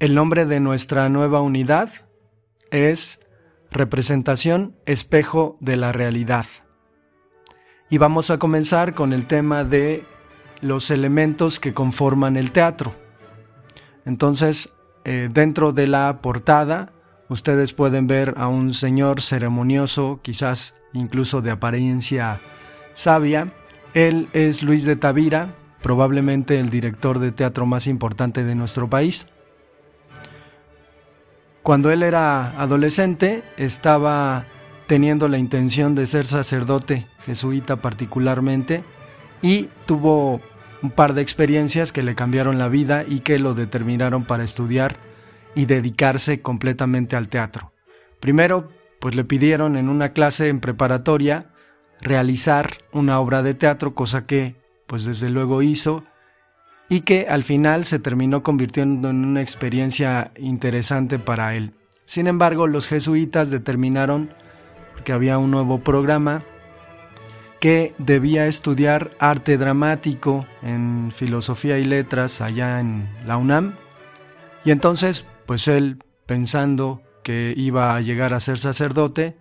El nombre de nuestra nueva unidad es Representación Espejo de la Realidad. Y vamos a comenzar con el tema de los elementos que conforman el teatro. Entonces, eh, dentro de la portada, ustedes pueden ver a un señor ceremonioso, quizás incluso de apariencia sabia. Él es Luis de Tavira, probablemente el director de teatro más importante de nuestro país. Cuando él era adolescente, estaba teniendo la intención de ser sacerdote, jesuita particularmente, y tuvo un par de experiencias que le cambiaron la vida y que lo determinaron para estudiar y dedicarse completamente al teatro. Primero, pues le pidieron en una clase en preparatoria realizar una obra de teatro, cosa que pues desde luego hizo y que al final se terminó convirtiendo en una experiencia interesante para él. Sin embargo, los jesuitas determinaron que había un nuevo programa que debía estudiar arte dramático en filosofía y letras allá en la UNAM. Y entonces, pues él, pensando que iba a llegar a ser sacerdote,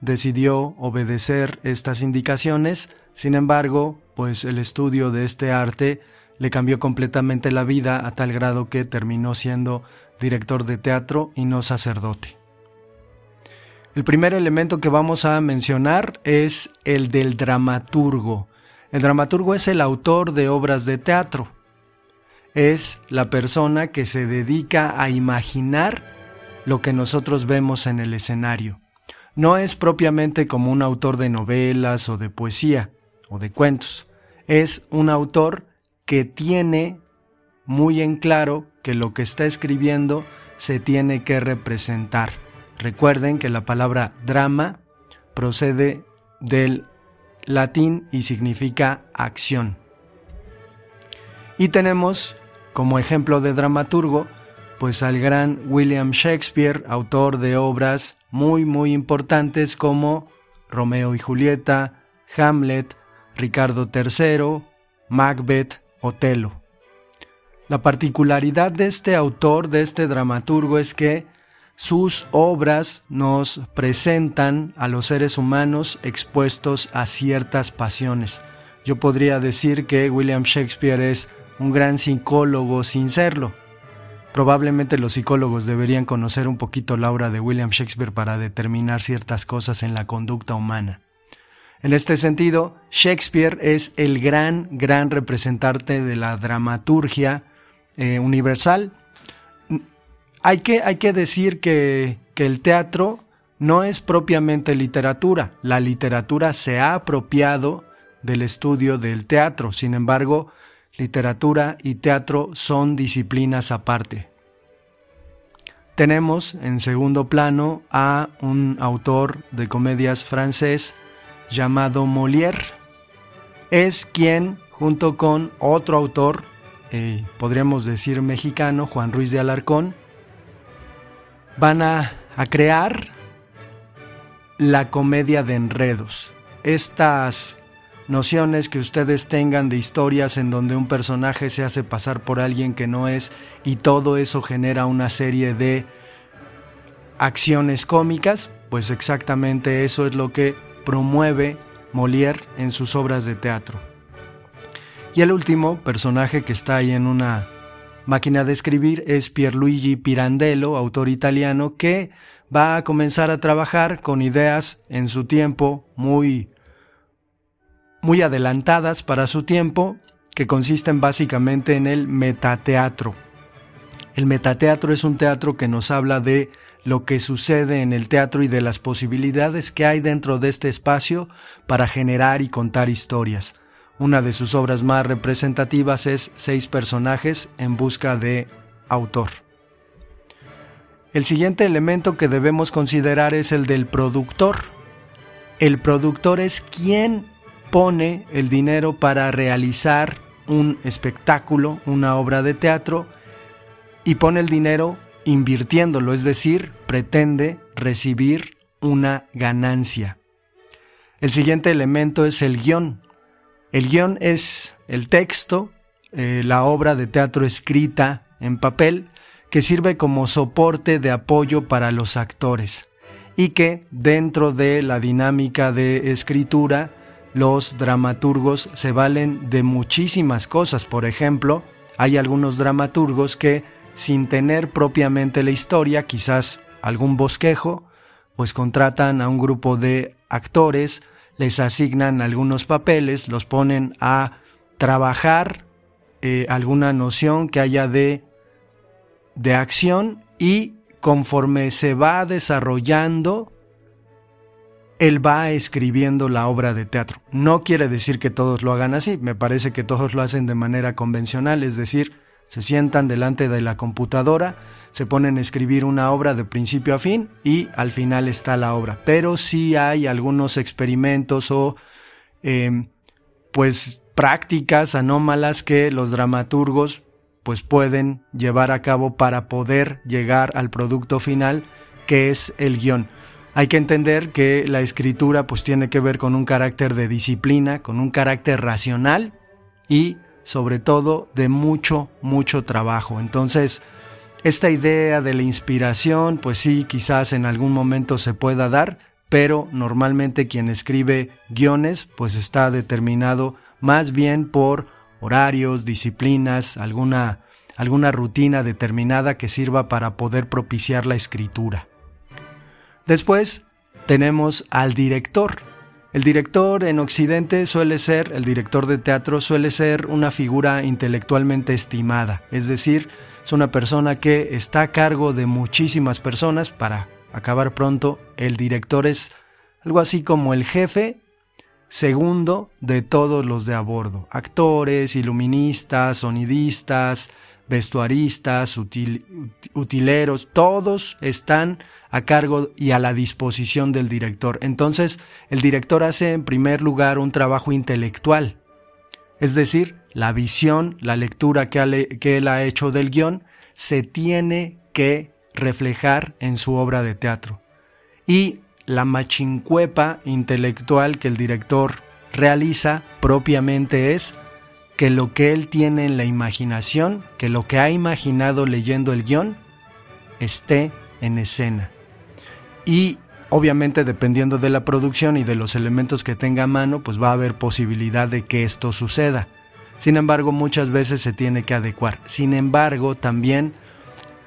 decidió obedecer estas indicaciones. Sin embargo, pues el estudio de este arte le cambió completamente la vida a tal grado que terminó siendo director de teatro y no sacerdote. El primer elemento que vamos a mencionar es el del dramaturgo. El dramaturgo es el autor de obras de teatro. Es la persona que se dedica a imaginar lo que nosotros vemos en el escenario. No es propiamente como un autor de novelas o de poesía o de cuentos. Es un autor que tiene muy en claro que lo que está escribiendo se tiene que representar Recuerden que la palabra drama procede del latín y significa acción. Y tenemos como ejemplo de dramaturgo pues al gran William Shakespeare, autor de obras muy muy importantes como Romeo y Julieta, Hamlet, Ricardo III, Macbeth, Otelo. La particularidad de este autor, de este dramaturgo, es que sus obras nos presentan a los seres humanos expuestos a ciertas pasiones. Yo podría decir que William Shakespeare es un gran psicólogo sin serlo. Probablemente los psicólogos deberían conocer un poquito la obra de William Shakespeare para determinar ciertas cosas en la conducta humana. En este sentido, Shakespeare es el gran, gran representante de la dramaturgia eh, universal hay que, hay que decir que, que el teatro no es propiamente literatura. La literatura se ha apropiado del estudio del teatro. Sin embargo, literatura y teatro son disciplinas aparte. Tenemos en segundo plano a un autor de comedias francés llamado Molière. Es quien, junto con otro autor, eh, podríamos decir mexicano, Juan Ruiz de Alarcón, van a, crear la comedia de enredos. Estas nociones que ustedes tengan de historias en donde un personaje se hace pasar por alguien que no es y todo eso genera una serie de acciones cómicas, pues exactamente eso es lo que promueve Molière en sus obras de teatro. Y el último personaje que está ahí en una máquina de escribir es Pierluigi Pirandello, autor italiano, que va a comenzar a trabajar con ideas en su tiempo muy, muy adelantadas para su tiempo, que consisten básicamente en el metateatro. El metateatro es un teatro que nos habla de lo que sucede en el teatro y de las posibilidades que hay dentro de este espacio para generar y contar historias. Una de sus obras más representativas es Seis personajes en busca de autor. El siguiente elemento que debemos considerar es el del productor. El productor es quien pone el dinero para realizar un espectáculo, una obra de teatro, y pone el dinero invirtiéndolo, es decir, pretende recibir una ganancia. El siguiente elemento es el guion. El guion es el texto, eh, la obra de teatro escrita en papel que sirve como soporte de apoyo para los actores y que dentro de la dinámica de escritura los dramaturgos se valen de muchísimas cosas. Por ejemplo, hay algunos dramaturgos que sin tener propiamente la historia, quizás algún bosquejo, pues contratan a un grupo de actores, les asignan algunos papeles, los ponen a trabajar eh, alguna noción que haya de, de acción y conforme se va desarrollando, él va escribiendo la obra de teatro. No quiere decir que todos lo hagan así, me parece que todos lo hacen de manera convencional, es decir, se sientan delante de la computadora, se ponen a escribir una obra de principio a fin y al final está la obra. Pero sí hay algunos experimentos o em, pues prácticas anómalas que los dramaturgos pues pueden llevar a cabo para poder llegar al producto final que es el guion. Hay que entender que la escritura pues tiene que ver con un carácter de disciplina, con un carácter racional y sobre todo de mucho, mucho trabajo. Entonces, esta idea de la inspiración, pues sí, quizás en algún momento se pueda dar, pero normalmente quien escribe guiones, pues está determinado más bien por horarios, disciplinas, alguna, alguna rutina determinada que sirva para poder propiciar la escritura. Después tenemos al director. El director en Occidente suele ser, el director de teatro suele ser una figura intelectualmente estimada, es decir, es una persona que está a cargo de muchísimas personas. Para acabar pronto, el director es algo así como el jefe segundo de todos los de a bordo. Actores, iluministas, sonidistas, vestuaristas, utileros, todos están a cargo y a la disposición del director. Entonces, el director hace en primer lugar un trabajo intelectual, es decir, la visión, la lectura que, que él ha hecho del guion, se tiene que reflejar en su obra de teatro. Y la machincuepa intelectual que el director realiza propiamente es que lo que él tiene en la imaginación, que lo que ha imaginado leyendo el guion, esté en escena. Y obviamente dependiendo de la producción y de los elementos que tenga a mano, pues va a haber posibilidad de que esto suceda. Sin embargo, muchas veces se tiene que adecuar. Sin embargo, también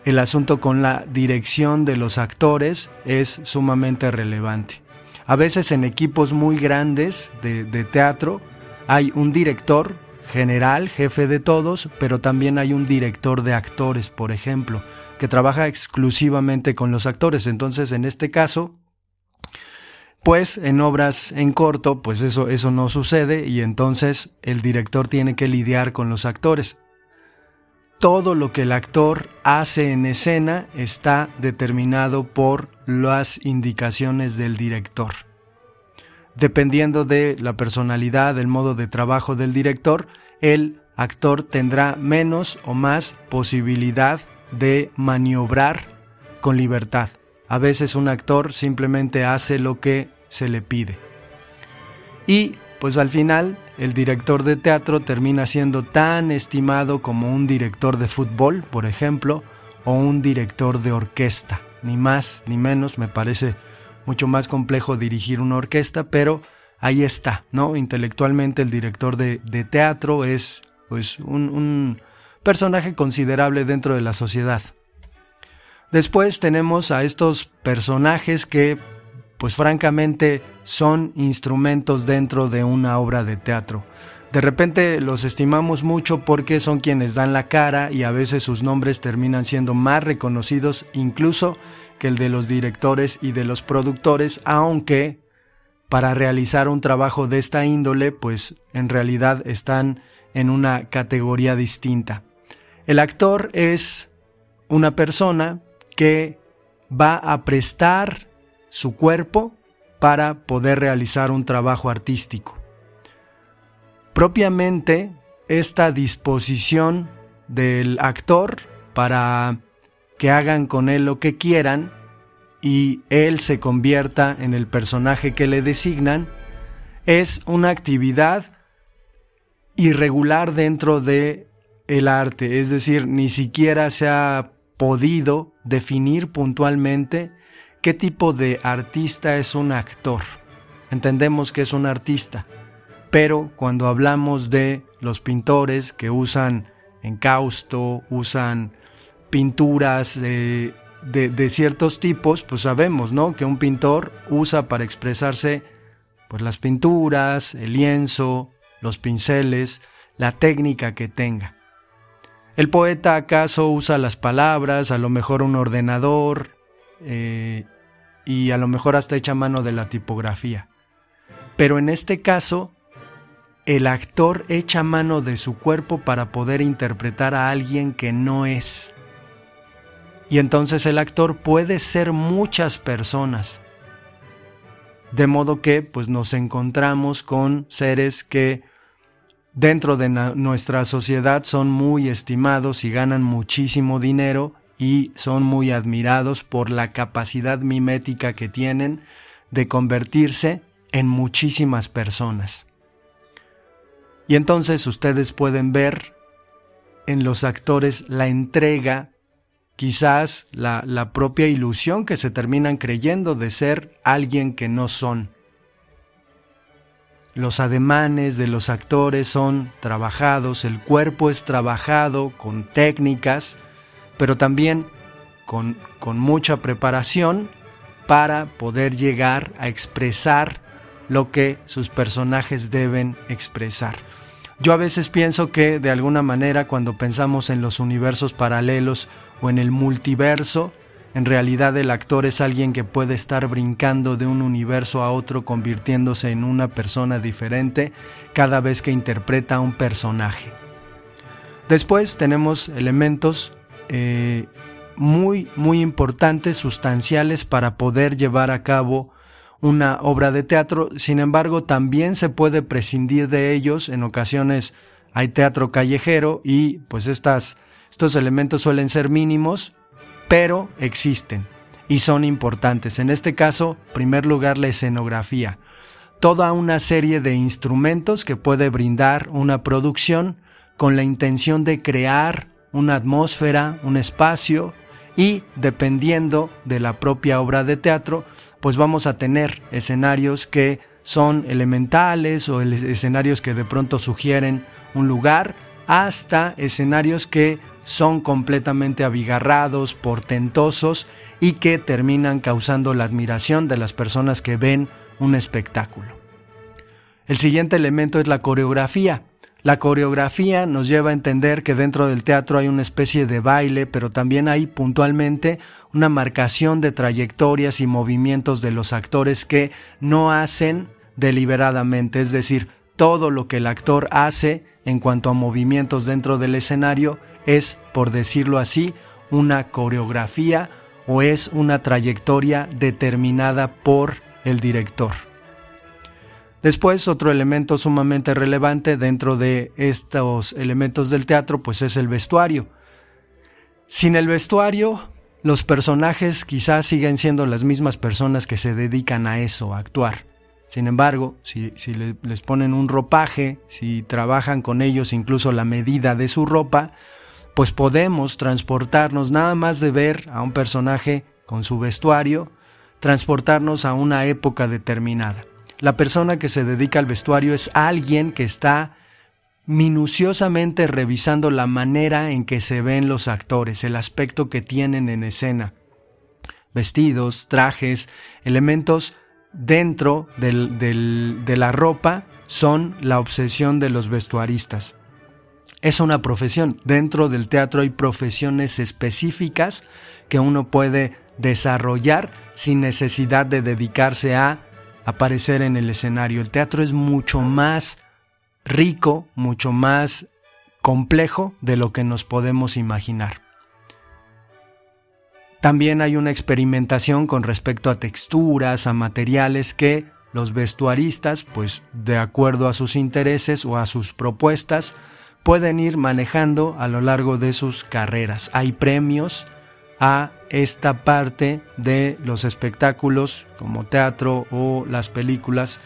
el asunto con la dirección de los actores es sumamente relevante. A veces en equipos muy grandes de, teatro hay un director general, jefe de todos, pero también hay un director de actores, por ejemplo, que trabaja exclusivamente con los actores. Entonces, en este caso, pues en obras en corto, pues eso, eso no sucede y entonces el director tiene que lidiar con los actores. Todo lo que el actor hace en escena está determinado por las indicaciones del director. Dependiendo de la personalidad, del modo de trabajo del director, el actor tendrá menos o más posibilidad de maniobrar con libertad. A veces un actor simplemente hace lo que se le pide. Y pues al final el director de teatro termina siendo tan estimado como un director de fútbol, por ejemplo, o un director de orquesta. Ni más ni menos, me parece mucho más complejo dirigir una orquesta, pero ahí está, ¿no? Intelectualmente el director de, teatro es pues un, un personaje considerable dentro de la sociedad. Después tenemos a estos personajes que, pues francamente, son instrumentos dentro de una obra de teatro. De repente los estimamos mucho porque son quienes dan la cara y a veces sus nombres terminan siendo más reconocidos incluso que el de los directores y de los productores, aunque para realizar un trabajo de esta índole, pues en realidad están en una categoría distinta. El actor es una persona que va a prestar su cuerpo para poder realizar un trabajo artístico. Propiamente, esta disposición del actor para que hagan con él lo que quieran y él se convierta en el personaje que le designan, es una actividad irregular dentro de el arte, es decir, ni siquiera se ha podido definir puntualmente qué tipo de artista es un actor. Entendemos que es un artista, pero cuando hablamos de los pintores que usan encausto, usan pinturas de, ciertos tipos, pues sabemos, ¿no? Que un pintor usa para expresarse pues las pinturas, el lienzo, los pinceles, la técnica que tenga. El poeta acaso usa las palabras, a lo mejor un ordenador eh, y a lo mejor hasta echa mano de la tipografía. Pero en este caso, el actor echa mano de su cuerpo para poder interpretar a alguien que no es. Y entonces el actor puede ser muchas personas. De modo que pues nos encontramos con seres que dentro de nuestra sociedad son muy estimados y ganan muchísimo dinero y son muy admirados por la capacidad mimética que tienen de convertirse en muchísimas personas. Y entonces ustedes pueden ver en los actores la entrega, quizás la, propia ilusión que se terminan creyendo de ser alguien que no son. Los ademanes de los actores son trabajados, el cuerpo es trabajado con técnicas, pero también con mucha preparación para poder llegar a expresar lo que sus personajes deben expresar. Yo a veces pienso que de alguna manera cuando pensamos en los universos paralelos o en el multiverso, en realidad el actor es alguien que puede estar brincando de un universo a otro convirtiéndose en una persona diferente cada vez que interpreta un personaje. Después tenemos elementos eh, muy, muy importantes, sustanciales para poder llevar a cabo una obra de teatro. Sin embargo, también se puede prescindir de ellos. En ocasiones hay teatro callejero y pues estas, estos elementos suelen ser mínimos pero existen y son importantes. En este caso, primer lugar, la escenografía. Toda una serie de instrumentos que puede brindar una producción con la intención de crear una atmósfera, un espacio y dependiendo de la propia obra de teatro, pues vamos a tener escenarios que son elementales o escenarios que de pronto sugieren un lugar hasta escenarios que son completamente abigarrados, portentosos y que terminan causando la admiración de las personas que ven un espectáculo. El siguiente elemento es la coreografía. La coreografía nos lleva a entender que dentro del teatro hay una especie de baile, pero también hay puntualmente una marcación de trayectorias y movimientos de los actores que no hacen deliberadamente, es decir, todo lo que el actor hace en cuanto a movimientos dentro del escenario es, por decirlo así, una coreografía o es una trayectoria determinada por el director. Después, otro elemento sumamente relevante dentro de estos elementos del teatro, pues es el vestuario. Sin el vestuario, los personajes quizás siguen siendo las mismas personas que se dedican a eso, a actuar. Sin embargo, si, les ponen un ropaje, si trabajan con ellos incluso la medida de su ropa, pues podemos transportarnos nada más de ver a un personaje con su vestuario, transportarnos a una época determinada. La persona que se dedica al vestuario es alguien que está minuciosamente revisando la manera en que se ven los actores, el aspecto que tienen en escena. Vestidos, trajes, elementos dentro de la ropa son la obsesión de los vestuaristas es una profesión. Dentro del teatro hay profesiones específicas que uno puede desarrollar sin necesidad de dedicarse a aparecer en el escenario. El teatro es mucho más rico, mucho más complejo de lo que nos podemos imaginar. También hay una experimentación con respecto a texturas, a materiales que los vestuaristas, pues de acuerdo a sus intereses o a sus propuestas, pueden ir manejando a lo largo de sus carreras. Hay premios a esta parte de los espectáculos como teatro o las películas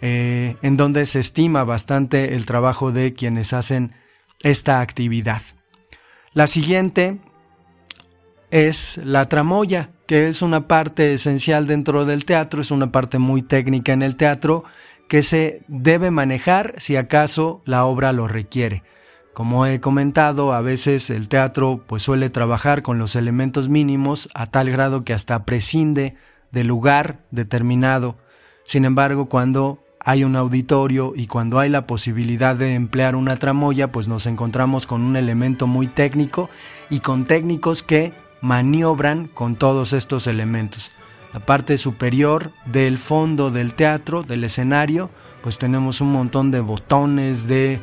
eh, en donde se estima bastante el trabajo de quienes hacen esta actividad. La siguiente es la tramoya, que es una parte esencial dentro del teatro, es una parte muy técnica en el teatro que se debe manejar si acaso la obra lo requiere. Como he comentado, a veces el teatro pues suele trabajar con los elementos mínimos a tal grado que hasta prescinde del lugar determinado. Sin embargo, cuando hay un auditorio y cuando hay la posibilidad de emplear una tramoya, pues nos encontramos con un elemento muy técnico y con técnicos que maniobran con todos estos elementos. La parte superior del fondo del teatro, del escenario, pues tenemos un montón de botones, de,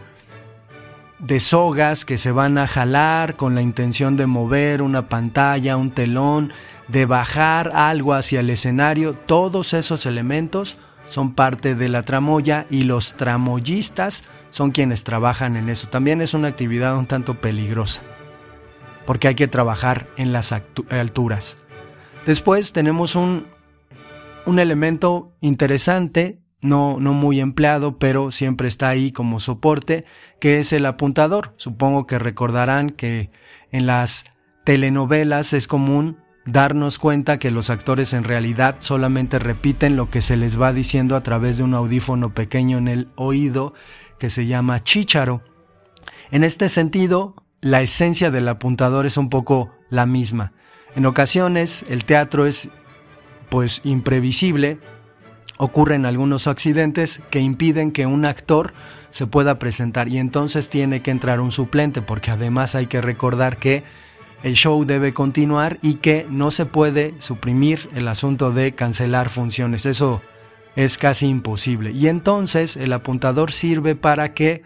de sogas que se van a jalar con la intención de mover una pantalla, un telón, de bajar algo hacia el escenario. Todos esos elementos son parte de la tramoya y los tramoyistas son quienes trabajan en eso. También es una actividad un tanto peligrosa porque hay que trabajar en las alturas. Después tenemos un, un elemento interesante, no, no muy empleado, pero siempre está ahí como soporte, que es el apuntador. Supongo que recordarán que en las telenovelas es común darnos cuenta que los actores en realidad solamente repiten lo que se les va diciendo a través de un audífono pequeño en el oído que se llama chícharo. En este sentido, la esencia del apuntador es un poco la misma. En ocasiones el teatro es pues imprevisible, ocurren algunos accidentes que impiden que un actor se pueda presentar y entonces tiene que entrar un suplente porque además hay que recordar que el show debe continuar y que no se puede suprimir el asunto de cancelar funciones. Eso es casi imposible. Y entonces el apuntador sirve para que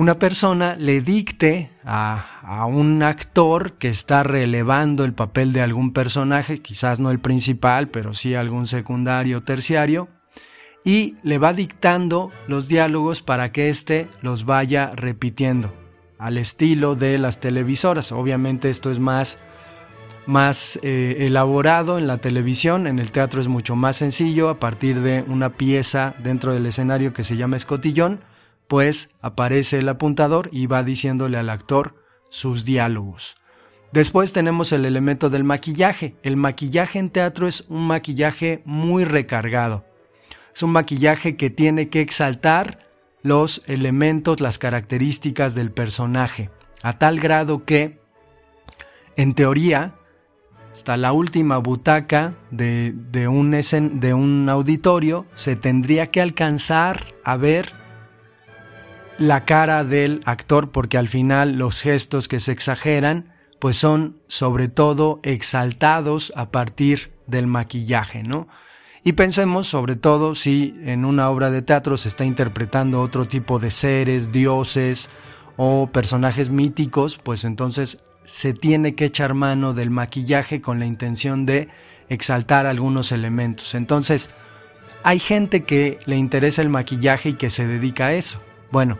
una persona le dicte a, un actor que está relevando el papel de algún personaje, quizás no el principal, pero sí algún secundario o terciario, y le va dictando los diálogos para que éste los vaya repitiendo al estilo de las televisoras. Obviamente esto es más, más eh, elaborado en la televisión, en el teatro es mucho más sencillo, a partir de una pieza dentro del escenario que se llama escotillón, pues aparece el apuntador y va diciéndole al actor sus diálogos. Después tenemos el elemento del maquillaje. El maquillaje en teatro es un maquillaje muy recargado. Es un maquillaje que tiene que exaltar los elementos, las características del personaje, a tal grado que, en teoría, hasta la última butaca de, un, de un auditorio se tendría que alcanzar a ver la cara del actor porque al final los gestos que se exageran pues son sobre todo exaltados a partir del maquillaje, ¿no? Y pensemos sobre todo si en una obra de teatro se está interpretando otro tipo de seres, dioses o personajes míticos, pues entonces se tiene que echar mano del maquillaje con la intención de exaltar algunos elementos. Entonces, hay gente que le interesa el maquillaje y que se dedica a eso. Bueno,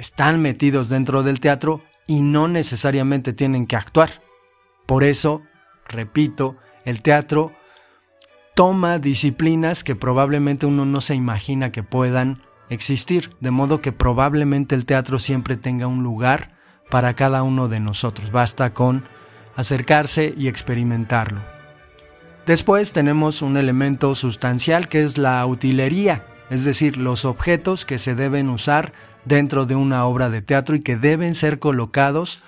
están metidos dentro del teatro y no necesariamente tienen que actuar. Por eso, repito, el teatro toma disciplinas que probablemente uno no se imagina que puedan existir, de modo que probablemente el teatro siempre tenga un lugar para cada uno de nosotros. Basta con acercarse y experimentarlo. Después tenemos un elemento sustancial que es la utilería, es decir, los objetos que se deben usar dentro de una obra de teatro y que deben ser colocados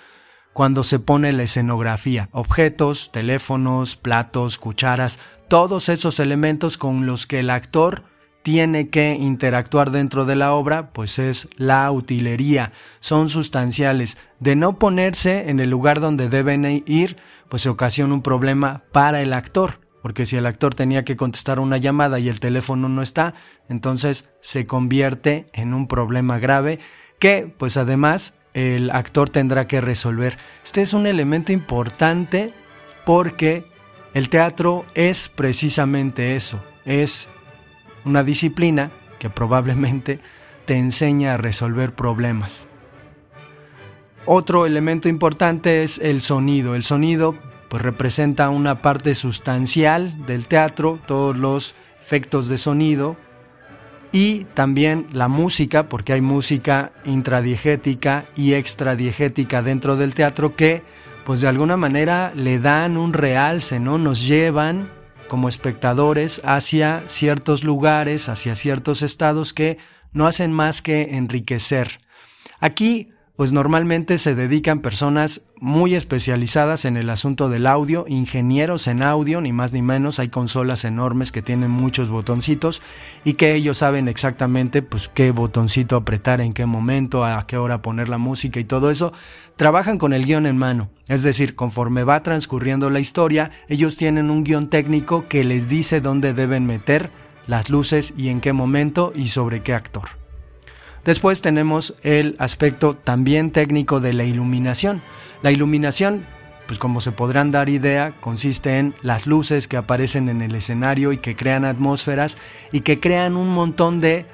cuando se pone la escenografía. Objetos, teléfonos, platos, cucharas, todos esos elementos con los que el actor tiene que interactuar dentro de la obra, pues es la utilería, son sustanciales. De no ponerse en el lugar donde deben ir, pues se ocasiona un problema para el actor, porque si el actor tenía que contestar una llamada y el teléfono no está, entonces se convierte en un problema grave que, pues además, el actor tendrá que resolver. Este es un elemento importante porque el teatro es precisamente eso, es una disciplina que probablemente te enseña a resolver problemas. Otro elemento importante es el sonido. El sonido pues representa una parte sustancial del teatro, todos los efectos de sonido y también la música, porque hay música intradiegética y extradiegética dentro del teatro que pues de alguna manera le dan un realce, ¿no? Nos llevan como espectadores hacia ciertos lugares, hacia ciertos estados que no hacen más que enriquecer. Aquí pues normalmente se dedican personas muy especializadas en el asunto del audio, ingenieros en audio, ni más ni menos, hay consolas enormes que tienen muchos botoncitos y que ellos saben exactamente pues qué botoncito apretar en qué momento, a qué hora poner la música y todo eso. Trabajan con el guion en mano, es decir, conforme va transcurriendo la historia, ellos tienen un guion técnico que les dice dónde deben meter las luces y en qué momento y sobre qué actor. Después tenemos el aspecto también técnico de la iluminación. La iluminación, pues como se podrán dar idea, consiste en las luces que aparecen en el escenario y que crean atmósferas y que crean un montón de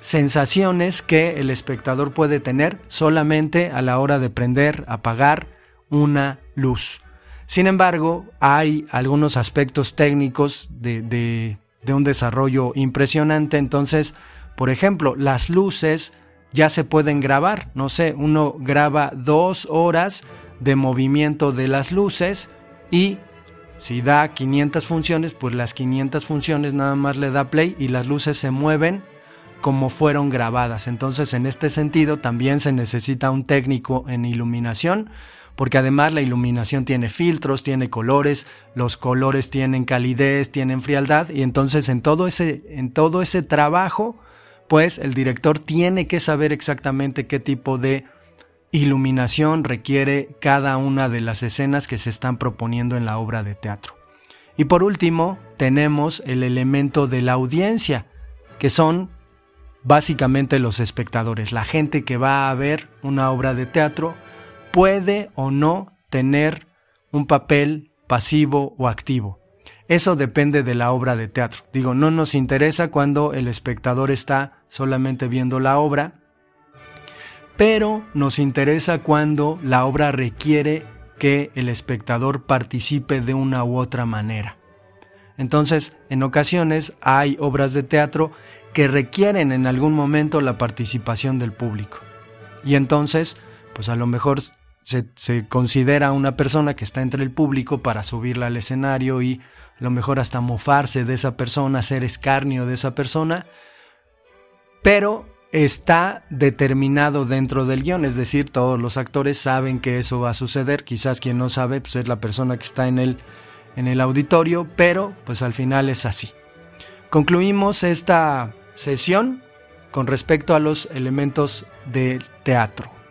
sensaciones que el espectador puede tener solamente a la hora de prender, apagar una luz. Sin embargo, hay algunos aspectos técnicos de, de, de un desarrollo impresionante, entonces por ejemplo, las luces ya se pueden grabar. No sé, uno graba dos horas de movimiento de las luces y si da 500 funciones, pues las 500 funciones nada más le da play y las luces se mueven como fueron grabadas. Entonces, en este sentido, también se necesita un técnico en iluminación, porque además la iluminación tiene filtros, tiene colores, los colores tienen calidez, tienen frialdad, y entonces en todo ese, en todo ese trabajo, pues el director tiene que saber exactamente qué tipo de iluminación requiere cada una de las escenas que se están proponiendo en la obra de teatro. Y por último, tenemos el elemento de la audiencia, que son básicamente los espectadores, la gente que va a ver una obra de teatro puede o no tener un papel pasivo o activo. Eso depende de la obra de teatro. Digo, no nos interesa cuando el espectador está solamente viendo la obra, pero nos interesa cuando la obra requiere que el espectador participe de una u otra manera. Entonces, en ocasiones hay obras de teatro que requieren en algún momento la participación del público. Y entonces, pues a lo mejor se, se considera una persona que está entre el público para subirla al escenario y lo mejor hasta mofarse de esa persona, hacer escarnio de esa persona, pero está determinado dentro del guion, es decir, todos los actores saben que eso va a suceder, quizás quien no sabe pues es la persona que está en el, en el auditorio, pero pues al final es así. Concluimos esta sesión con respecto a los elementos del teatro.